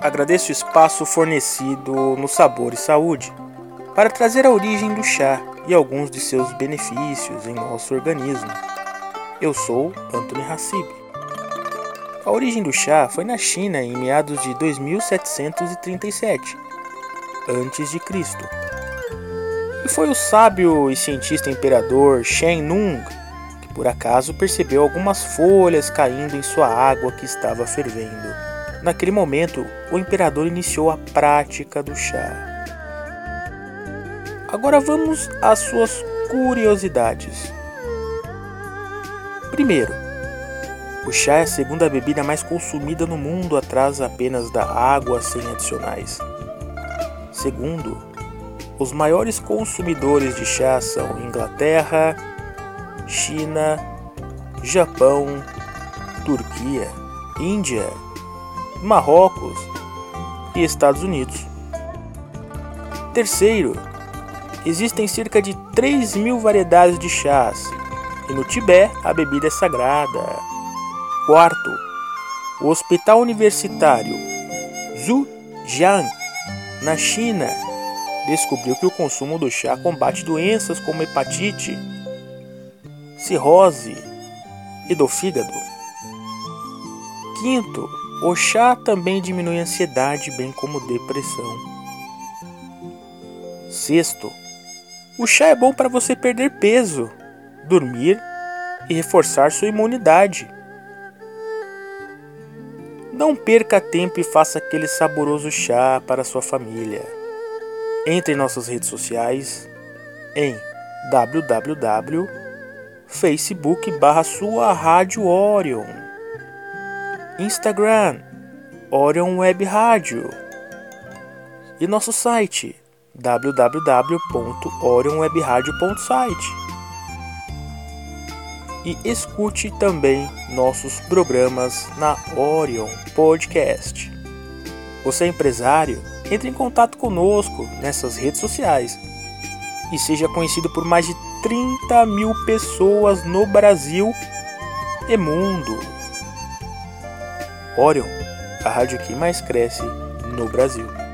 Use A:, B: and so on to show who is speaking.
A: Agradeço o espaço fornecido no Sabor e Saúde para trazer a origem do chá e alguns de seus benefícios em nosso organismo. Eu sou Anthony Hassib. A origem do chá foi na China em meados de 2737 a.C. E foi o sábio e cientista imperador Shen Nung que por acaso percebeu algumas folhas caindo em sua água que estava fervendo. Naquele momento, o imperador iniciou a prática do chá. Agora vamos às suas curiosidades. Primeiro, o chá é a segunda bebida mais consumida no mundo atrás apenas da água sem adicionais. Segundo, os maiores consumidores de chá são Inglaterra, China, Japão, Turquia, Índia, Marrocos e Estados Unidos. Terceiro, existem cerca de 3 mil variedades de chás e no Tibete a bebida é sagrada. Quarto, o Hospital Universitário Zhujiang, na China, descobriu que o consumo do chá combate doenças como hepatite, cirrose e do fígado. Quinto, o chá também diminui a ansiedade, bem como depressão. Sexto, o chá é bom para você perder peso, dormir e reforçar sua imunidade. Não perca tempo e faça aquele saboroso chá para sua família. Entre em nossas redes sociais em www.facebook sua rádio Orion Instagram, Orion Web Rádio e nosso site www.orionwebradio.site. E escute também nossos programas na Orion Podcast. Você é empresário? Entre em contato conosco nessas redes sociais e seja conhecido por mais de 30 mil pessoas no Brasil e mundo. Orion, a rádio que mais cresce no Brasil.